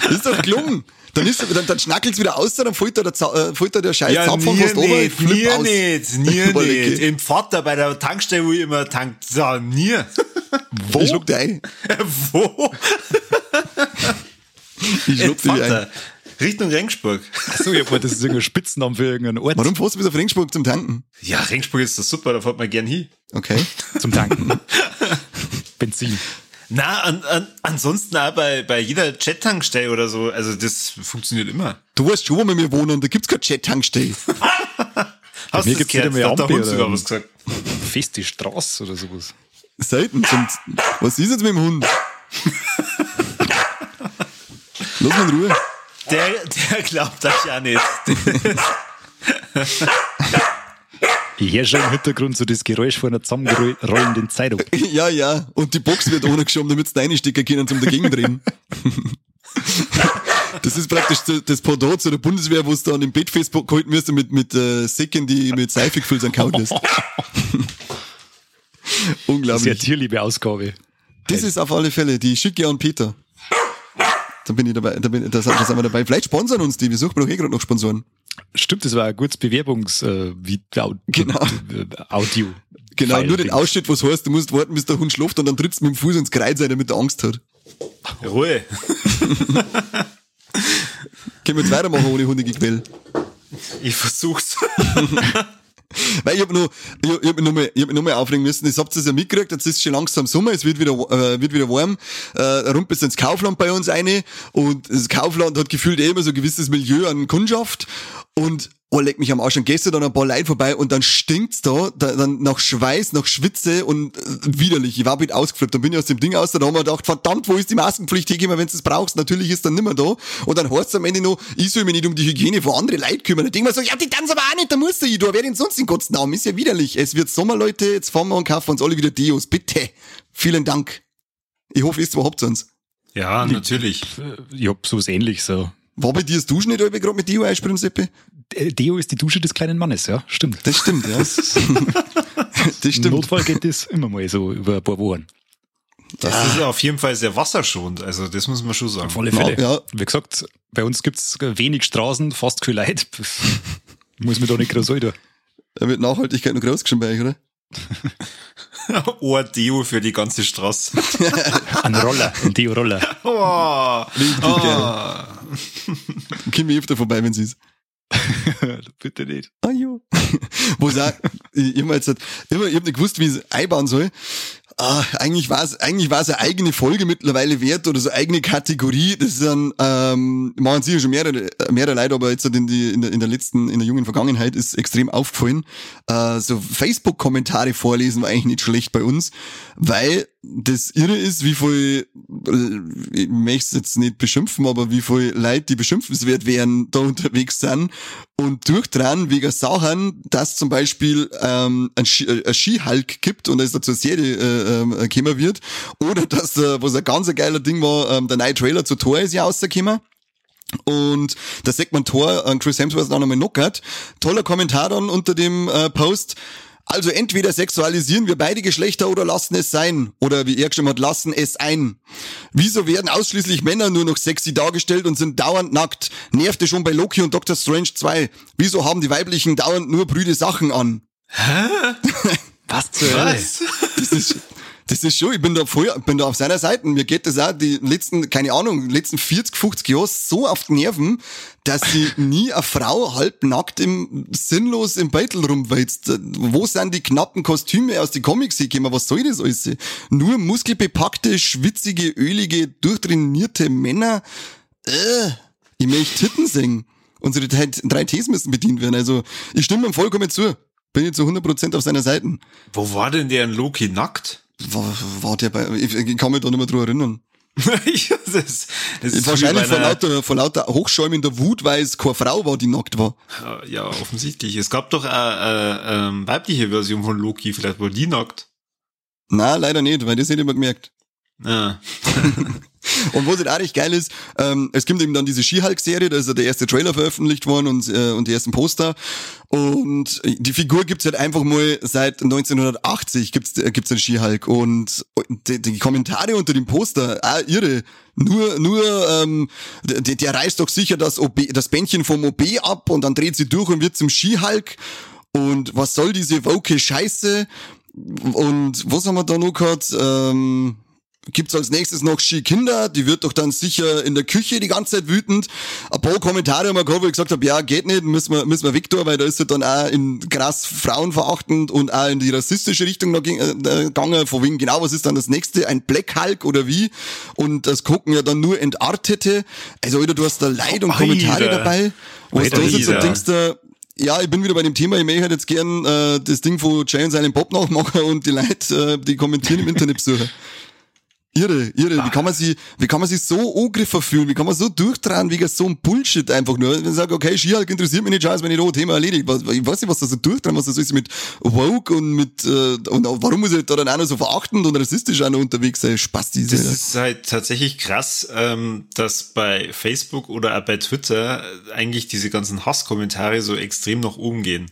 das ist doch gelungen. Dann, ist, dann, dann schnackelt's wieder aus, dann fällt da der, äh, fällt da der scheiß Ja, nie fast runter, ich nicht, nie aus. nicht, nie nicht. Im Vater bei der Tankstelle, wo ich immer tankt, so, nie. Wo? Ich schluck dir ein. wo? Ich schluck dir ein. Richtung Rengsburg. Achso, ich hab mal, das ist irgendein Spitznamen für irgendeinen Ort Warum fährst du bis auf Ringsburg zum Tanken? Ja, Rengsburg ist das super, da fährt man gern hin. Okay. zum Tanken. Benzin. Na, an, an, ansonsten auch bei, bei jeder Jet-Tankstelle oder so, also das funktioniert immer. Du weißt schon, wo wir wohnen, da gibt's keine Jet-Tankstelle. Hast mir gibt's nicht gehört? einmal Da hat der Ampel, Hund sogar oder? was gesagt. Feste Straße oder sowas. Selten. Und was ist jetzt mit dem Hund? Lass mal in Ruhe. Der, der glaubt das ja nicht. Ich höre schon im Hintergrund so das Geräusch von einer zusammenrollenden Zeitung. Ja, ja. Und die Box wird ohne geschoben, damit sie reinstecken können zum dagegen drehen. Das ist praktisch das- Pendant zu der Bundeswehr, wo es dann im Bett festgehalten wirst und mit, mit äh, Säcken, die mit Seife gefüllt sind, kaut. Sehr Unglaublich. tierliebe Ausgabe. Das ist auf alle Fälle, die schicke ich an Peter. Da bin ich dabei, da, bin, da, sind, da sind wir dabei. Vielleicht sponsern uns die, wir suchen doch eh gerade noch Sponsoren. Stimmt, das war ein gutes Bewerbungs äh, wie, Genau. äh, Audio. Genau, nur den. Ausschnitt, was heißt, du musst warten, bis der Hund schläft und dann trittst du mit dem Fuß ins Kreuz rein, damit er Angst hat. Ruhe. Können wir jetzt weitermachen ohne Hundegequäl? Ich versuch's. Weil ich hab noch, ich, ich hab mich noch mal, ich hab mich noch mal aufregen müssen. Das habt ihr ja mitgekriegt, jetzt ist schon langsam Sommer, es wird wieder, äh, wird wieder warm. Äh, rund bis ins Kaufland bei uns eine und das Kaufland hat gefühlt eh immer so ein gewisses Milieu an Kundschaft und oh, leck mich am Arsch. Und gehst du dann ein paar Leute vorbei und dann stinkt's da, da dann nach Schweiß, nach Schwitze und äh, widerlich. Ich war ein ausgeflippt. Dann bin ich aus dem Ding aus, da haben wir gedacht, verdammt, wo ist die Maskenpflicht? Hier gehen wir, wenn du es brauchst. Natürlich ist dann nimmer da. Und dann heißt es am Ende noch, ich soll mich nicht um die Hygiene von anderen Leuten kümmern. Da denke ich mir so, ja, die tanzen aber auch nicht, da musst du ich, du, wer denn sonst in Gottes Namen? Ist ja widerlich. Es wird Sommer, Leute, jetzt fahren wir und kaufen uns alle wieder Deos. Bitte. Vielen Dank. Ich hoffe, ihr habt uns. Ja, natürlich. Ich hab sowas ähnlich so. War bei dir das Duschen nicht gerade mit Deo? Äh, Deo ist die Dusche des kleinen Mannes, ja, stimmt. Das stimmt, ja. das Im stimmt. Notfall geht das immer mal so über ein paar Wochen. Das ist auf jeden Fall sehr wasserschonend, also das muss man schon sagen. Auf alle Ja, Fälle. ja. Wie gesagt, bei uns gibt's wenig Straßen, fast viel Leid. Muss mir da nicht groß da. Da wird Nachhaltigkeit noch groß geschrieben bei euch, oder? Ohr-Deo für die ganze Straße. Ein Roller, ein Deo-Roller. Oh, Richtig oh. Komm ich öfter vorbei, wenn sie ist. Bitte nicht. Ah, jo. Wo es auch, ich, ich hab jetzt, halt ich hab nicht gewusst, wie ich es einbauen soll. Ah, eigentlich war es, eigentlich war es eine eigene Folge mittlerweile wert oder so eine eigene Kategorie. Das ist dann, ähm, machen sicher schon mehrere, mehrere Leute, aber jetzt in, die, in, der, in der letzten, in der jungen Vergangenheit ist extrem aufgefallen. Äh, so Facebook-Kommentare vorlesen war eigentlich nicht schlecht bei uns, weil das irre ist, wie viel, äh, ich möchte es jetzt nicht beschimpfen, aber wie viel Leute, die beschimpfenswert wären, da unterwegs sind und durchdrehen wegen Sachen, dass zum Beispiel ähm, ein, äh, ein Skihulk gibt und es dazu eine Serie äh, ähm, gekommen wird oder dass, äh, was ein ganz geiler Ding war, ähm, der neue Trailer zu Tor ist ja rausgekommen. Und da sagt man Tor an Chris Hemsworth auch nochmal knockert. Toller Kommentar dann unter dem äh, Post. Also entweder sexualisieren wir beide Geschlechter oder lassen es sein. Oder wie er geschrieben hat, lassen es ein. Wieso werden ausschließlich Männer nur noch sexy dargestellt und sind dauernd nackt? Nervte schon bei Loki und Doctor Strange 2. Wieso haben die weiblichen dauernd nur brüde Sachen an? Was zur Hölle? Was? Das ist, das ist schon, ich bin da voll, bin da auf seiner Seite. Mir geht das auch die letzten, keine Ahnung, letzten 40, 50 Jahre so auf die Nerven, dass sie nie eine Frau halbnackt im, sinnlos im Beitel rumwälzt. Wo sind die knappen Kostüme aus den Comics gekommen? Was soll das alles? Nur muskelbepackte, schwitzige, ölige, durchtrainierte Männer. Äh, ich möchte Titten singen. Unsere drei drei Ts müssen bedient werden. Also, ich stimme ihm vollkommen zu. Bin ich zu 100% auf seiner Seite. Wo war denn der in Loki nackt? War, war der bei, ich, ich kann mich da nicht mehr drüber erinnern. Das, das ist Wahrscheinlich vor lauter, vor lauter hochschäumender Wut, weil es keine Frau war, die nackt war. Ja, offensichtlich. Es gab doch eine, eine, ähm, weibliche Version von Loki, vielleicht war die nackt. Na, leider nicht, weil das hätte ich immer gemerkt. Ja. Und was halt auch recht geil ist, ähm, es gibt eben dann diese She-Hulk-Serie, da ist ja der erste Trailer veröffentlicht worden und, äh, und die ersten Poster. Und die Figur gibt's halt einfach mal seit 1980 gibt's, äh, gibt's den She-Hulk. Und die, die Kommentare unter dem Poster, ah, irre. Nur, nur, ähm, der, der reißt doch sicher das, OB, das Bändchen vom OB ab und dann dreht sie durch und wird zum She-Hulk. Und was soll diese woke Scheiße? Und was haben wir da noch gehabt? Ähm, gibt's als nächstes noch Ski Kinder, die wird doch dann sicher in der Küche die ganze Zeit wütend. Ein paar Kommentare haben wir gehabt, wo ich gesagt habe, ja, geht nicht, müssen wir, müssen wir tun, weil da ist er dann auch in krass frauenverachtend und auch in die rassistische Richtung noch ging- äh, gegangen, von wegen, genau, was ist dann das nächste, ein Black Hulk oder wie? Und das gucken ja dann nur Entartete. Also, Alter, du hast da Leid und Kommentare Alter. dabei, wo du Alter, da sitzt und Alter. denkst, da, ja, ich bin wieder bei dem Thema, ich möchte halt jetzt gern äh, das Ding von Jay und seinem Bob nachmachen und die Leute, äh, die kommentieren im Internet besuchen. Irre, irre. Wie kann man sich, wie kann man sich so angegriffen fühlen? Wie kann man so durchdrehen wegen so einem Bullshit einfach nur? Wenn ich sage, okay, Skihulk interessiert mich nicht, scheiß, wenn ich da Thema erledigt. Was- Ich weiß nicht, was da so durchdrehen, was das ist mit Woke und mit, äh, und warum muss ich da dann auch noch so verachtend und rassistisch auch noch unterwegs sein? Spasti. Das ist halt tatsächlich krass, ähm, dass bei Facebook oder auch bei Twitter eigentlich diese ganzen Hasskommentare so extrem nach oben gehen.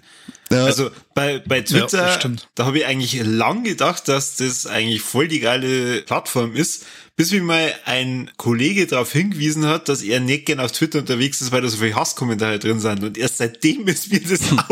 Ja. Also bei, bei Twitter, stimmt. da habe ich eigentlich lang gedacht, dass das eigentlich voll die geile Plattform ist, bis mir mal ein Kollege darauf hingewiesen hat, dass er nicht gern auf Twitter unterwegs ist, weil da so viele Hasskommentare drin sind. Und erst seitdem ist mir das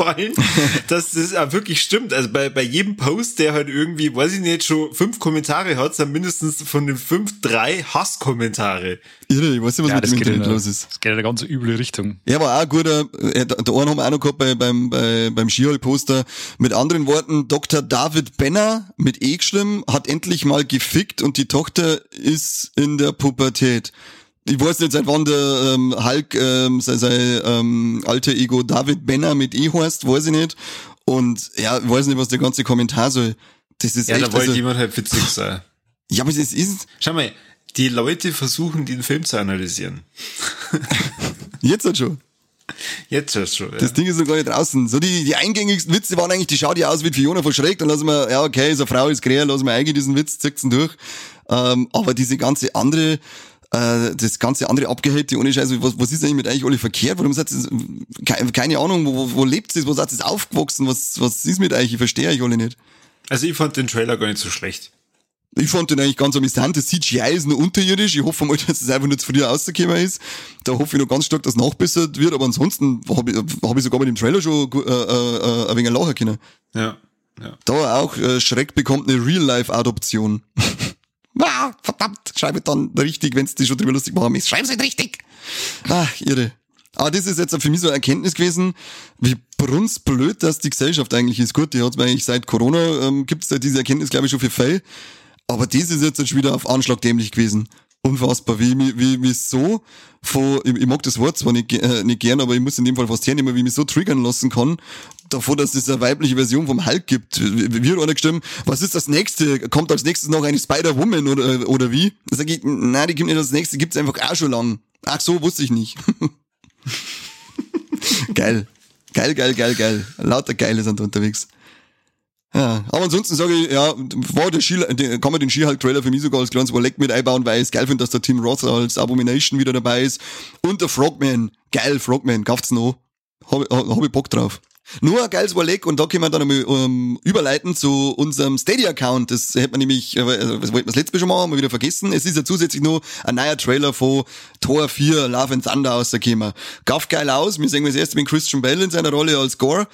aufgefallen, dass das auch wirklich stimmt. Also bei, bei jedem Post, der halt irgendwie, weiß ich nicht, schon fünf Kommentare hat, sind mindestens von den fünf drei Hasskommentare. Irre, ich weiß nicht, was Ja, mit das dem Internet eine, los ist. das geht in eine ganz üble Richtung. Er war auch guter, äh, der der einen haben wir auch noch gehabt bei, beim, bei, beim Skihulk-Poster. Mit anderen Worten, Dr. David Benner mit E geschrieben, hat endlich mal gefickt und die Tochter ist in der Pubertät. Ich weiß nicht, seit wann der ähm, Hulk ähm, sein, sein ähm, alter Ego David Benner mit E heißt, weiß ich nicht. Und ja, ich weiß nicht, was der ganze Kommentar soll. Das ist Ja, echt, da wollte also, jemand halt witzig sein. ja, aber es ist, Schau mal, die Leute versuchen, den Film zu analysieren. jetzt halt schon. Jetzt du schon. Ja. Das Ding ist noch gar nicht draußen. So die, die eingängigsten Witze waren eigentlich, die schaut ja aus wie Fiona von Schreck, dann lassen wir, ja okay, so eine Frau ist grä, lassen wir eigentlich diesen Witz, ihn durch. Ähm, aber diese ganze andere, äh, das ganze andere abgehält, ohne Scheiße, was, was ist eigentlich mit euch alle verkehrt? Warum seid ihr, keine, keine Ahnung, wo, wo, wo lebt ihr, wo seid ihr aufgewachsen, was, was ist mit euch? Ich verstehe euch alle nicht. Also ich fand den Trailer gar nicht so schlecht. Ich fand den eigentlich ganz amüsant. Das CGI ist noch unterirdisch. Ich hoffe mal, dass es einfach nur zu früh rausgekommen ist. Da hoffe ich noch ganz stark, dass nachbessert wird. Aber ansonsten habe ich, hab ich sogar mit dem Trailer schon äh, äh, ein wenig lachen können. Ja. ja. Da auch äh, Schreck bekommt eine Real-Life-Adoption. ah, verdammt, schreibe dann richtig, wenn es die schon drüber lustig machen ist. Schreib's nicht richtig. Ach, irre. Aber das ist jetzt für mich so eine Erkenntnis gewesen, wie brunsblöd dass die Gesellschaft eigentlich ist. Gut, die hat eigentlich seit Corona, ähm, gibt es da diese Erkenntnis, glaube ich, schon für Fälle. Aber das ist jetzt schon wieder auf Anschlag dämlich gewesen. Unfassbar, wie, wie, wie so von, ich, ich mag das Wort zwar nicht, äh, nicht gern, aber ich muss in dem Fall fast hernehmen, wie mich so triggern lassen kann, davor, dass es eine weibliche Version vom Hulk gibt. Wie wie hat einer gestimmt, was ist das nächste? Kommt als nächstes noch eine Spider-Woman oder, oder wie? Sag ich, nein, die kommt nicht als nächstes, gibt's einfach auch schon lang. Ach so, wusste ich nicht. geil. Geil, geil, geil, geil. Lauter Geile sind unterwegs. Ja, aber ansonsten sage ich, ja, war der Ski, kann man den Ski-Hulk-Trailer für mich sogar als kleines Überleg mit einbauen, weil ich es geil finde, dass der Tim Roth als Abomination wieder dabei ist. Und der Frogman. Geil, Frogman, kauft's noch. Hab, hab ich Bock drauf. Nur ein geiles Überleg und da können wir dann einmal um, überleiten zu unserem Steady-Account. Das hätte man nämlich, äh, das wollten wir das letzte Mal schon machen, wir wieder vergessen. Es ist ja zusätzlich nur ein neuer Trailer von Tor 4, Love and Thunder rausgekommen. Gaff geil aus. Wir sehen das erste mit Christian Bell in seiner Rolle als Gore.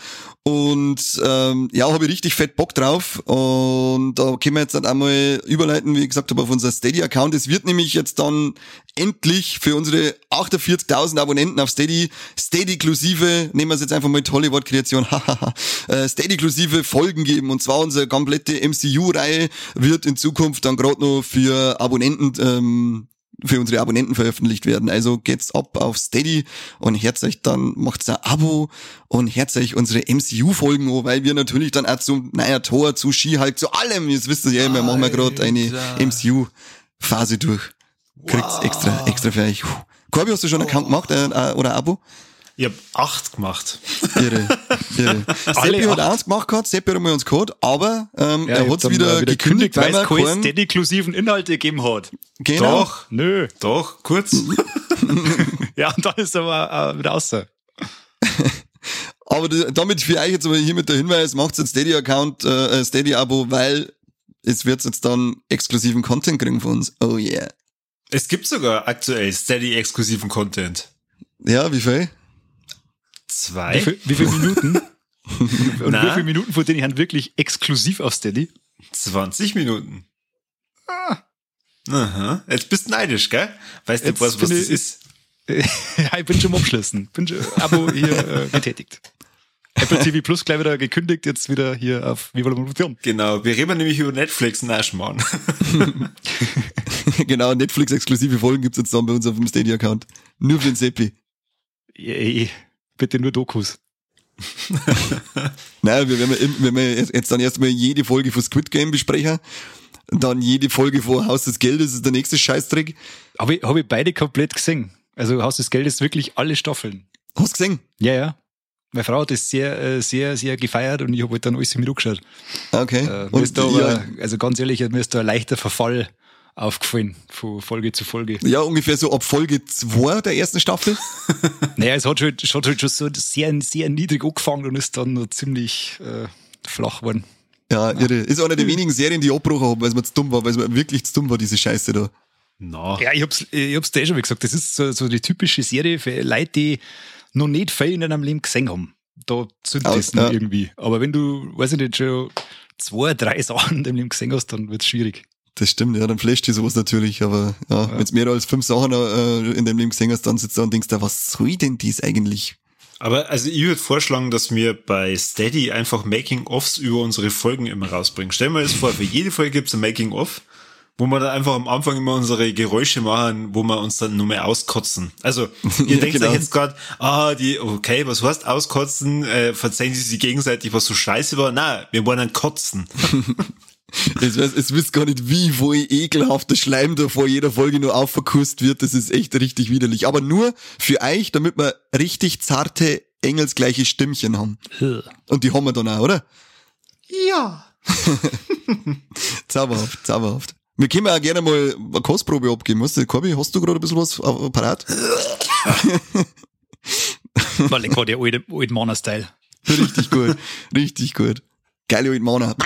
Und ähm, ja, habe ich richtig fett Bock drauf. Und da können wir jetzt halt einmal überleiten, wie gesagt habe, auf unser Steady-Account. Es wird nämlich jetzt dann endlich für unsere 48.000 Abonnenten auf Steady, Steady-inklusive, nehmen wir es jetzt einfach mal hahaha, äh, Steady-inklusive Folgen geben. Und zwar unsere komplette MCU-Reihe wird in Zukunft dann gerade noch für Abonnenten ähm, für unsere Abonnenten veröffentlicht werden. Also geht's ab auf Steady und hört euch dann, macht's ein Abo und hört euch unsere MCU-Folgen an, weil wir natürlich dann auch zum, naja, Tor, zu Ski halt, zu allem, jetzt wisst ihr ja, wir machen wir gerade eine MCU-Phase durch. Kriegt's extra, extra für euch. Corby, hast du schon einen Account gemacht äh, oder ein Abo? Ich hab acht gemacht. Irre, irre. Seppi hat eins gemacht gehabt, Seppi hat mal uns gehabt, aber ähm, er hat's wieder, wieder gekündigt, weil es keine steady-inklusiven Inhalte gegeben hat. Genau. Doch, Nö. doch, kurz. Ja, und dann ist er aber äh, wieder raus. Aber damit für euch jetzt aber hier mit der Hinweis, macht ein Steady-Account, äh, Steady-Abo, weil es wird jetzt dann exklusiven Content kriegen von uns. Oh yeah. es gibt sogar aktuell Steady-exklusiven Content. Ja, wie viel? Wie, Zwei? viel, wie viele Minuten? und Na? wie viele Minuten von denen haben wirklich exklusiv auf Steady? 20 Minuten. Ah. Aha. Jetzt bist du neidisch, gell? Weißt du, was, was das ich- ist? ja, ich bin schon am Abschließen. Bin schon Abo hier äh, getätigt. Apple TV Plus gleich wieder gekündigt, jetzt wieder hier auf Viva la Revolution. Genau, wir reden nämlich über Netflix Aschmann. genau, Netflix-exklusive Folgen gibt's jetzt dann bei uns auf dem Steady-Account. Nur für den Seppi. Yay. Bitte nur Dokus. Naja, wir werden im- wenn wir jetzt jetzt dann erstmal jede Folge von Squid Game besprechen, dann jede Folge von Haus des Geldes ist der nächste Scheißtrick. Habe ich, hab ich beide komplett gesehen. Also Haus des Geldes wirklich alle Staffeln. Hast du gesehen? Ja, ja. Meine Frau hat das sehr, äh, sehr, sehr gefeiert und ich habe halt dann alles mit angeschaut. Okay. Äh, mir Und ist da aber, ja, also ganz ehrlich, mir ist da ein leichter Verfall aufgefallen von Folge zu Folge. ja, ungefähr so ab Folge 2 der ersten Staffel. Naja, es hat halt, es hat halt schon so sehr, sehr niedrig angefangen und ist dann noch ziemlich äh, flach geworden. Ja, irre. Ist einer der wenigen Serien, die abgebrochen haben, weil es mir zu dumm war, weil es mir wirklich zu dumm war, diese Scheiße da. Na. Ja, ich hab's, ich hab's dir eh schon mal gesagt. Das ist so, so die typische Serie für Leute, die noch nicht viel in einem Leben gesehen haben. Da zündet Ja, es ja. irgendwie. Aber wenn du, weiß ich nicht, schon zwei, drei Sachen in deinem Leben gesehen hast, dann wird's schwierig. Das stimmt, ja, dann flasht dich sowas natürlich, aber ja, wenn du mehr als fünf Sachen äh, in deinem Leben gesehen hast, dann sitzt du da und denkst, da, was soll denn dies eigentlich? Aber also ich würde vorschlagen, dass wir bei Steady einfach Making-Offs über unsere Folgen immer rausbringen. Stellen wir uns vor, für jede Folge gibt's ein Making-Off, wo wir dann einfach am Anfang immer unsere Geräusche machen, wo wir uns dann nur mehr auskotzen. Also ihr Ja, denkt genau. euch jetzt gerade, ah, die, okay, was heißt auskotzen? Äh, verzeihen sie sich gegenseitig, was so scheiße war? Na, wir wollen dann kotzen. Es, es wisst gar nicht, wie voll ekelhafter Schleim da vor jeder Folge nur aufverkust wird. Das ist echt richtig widerlich. Aber nur für euch, damit wir richtig zarte, engelsgleiche Stimmchen haben. Und die haben wir dann auch, oder? Ja. zauberhaft, zauberhaft. Wir können auch gerne mal eine Kostprobe abgeben. Weißt du, Corby, hast du gerade ein bisschen was parat? War lecker, der alte, alte Manner-Style. Richtig gut, richtig gut. Geile alte Manner.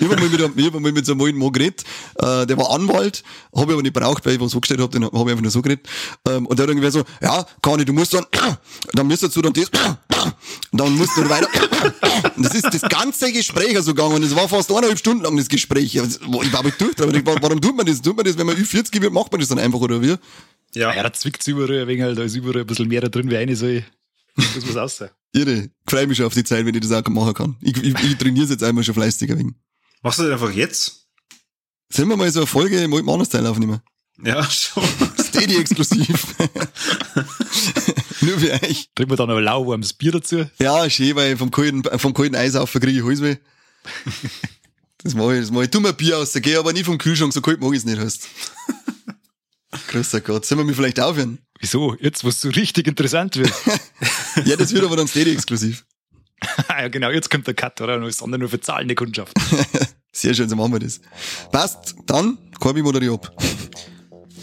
ich habe mal, mit, ich hab mal mit so einem alten Mann geredet, äh, der war Anwalt, habe ich aber nicht braucht, weil ich was angestellt habe, den habe ich einfach nur so geredet. Ähm, und der hat irgendwie so, ja, Kani, du musst dann, dann müsstest du dann das, dann musst du weiter. Und das ist das ganze Gespräch so gegangen und es war fast eineinhalb Stunden lang das Gespräch. Ich war aber durch, aber ich, warum tut man das? Tut man das, wenn man Ü40 wird, macht man das dann einfach, oder wie? Ja. Ja, da zwickt's überall ein wenig, halt, da ist überall ein bisschen mehr da drin, wie eine soll. Das muss aussehen. Irre. Ich freue mich schon auf die Zeit, wenn ich das auch machen kann. Ich, ich, ich trainiere es jetzt einmal schon fleißiger wegen. Machst du das einfach jetzt? Sollen wir mal so eine Folge im alten Mannes-Teil aufnehmen? Ja, schon. Steady exklusiv. Nur für euch. Trinken wir dann noch ein lauwarmes Bier dazu? Ja, schön, weil vom kalten, vom kalten Eis auf kriege ich Halsweh. Das mach ich, das mach ich. Tu mir ein Bier aus, geh aber nie vom Kühlschrank, so kalt mag ich es nicht, hast. Grüßer Gott. Sollen wir mich vielleicht aufhören? Wieso? Jetzt, wo es so richtig interessant wird. ja, das wird aber dann Steady exklusiv. ja, genau, jetzt kommt der Cut, oder? Das andere nur für zahlende Kundschaft. Sehr schön, so machen wir das. Passt, dann, Corby moderiert ab.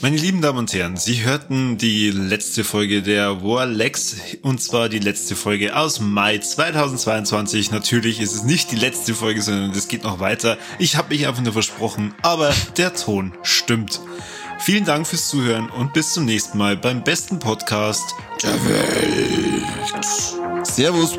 Meine lieben Damen und Herren, Sie hörten die letzte Folge der Warlex und zwar die letzte Folge aus Mai 2022. Natürlich ist es nicht die letzte Folge, sondern es geht noch weiter. Ich habe mich einfach nur versprochen, aber der Ton stimmt. Vielen Dank fürs Zuhören und bis zum nächsten Mal beim besten Podcast der Welt. Servus.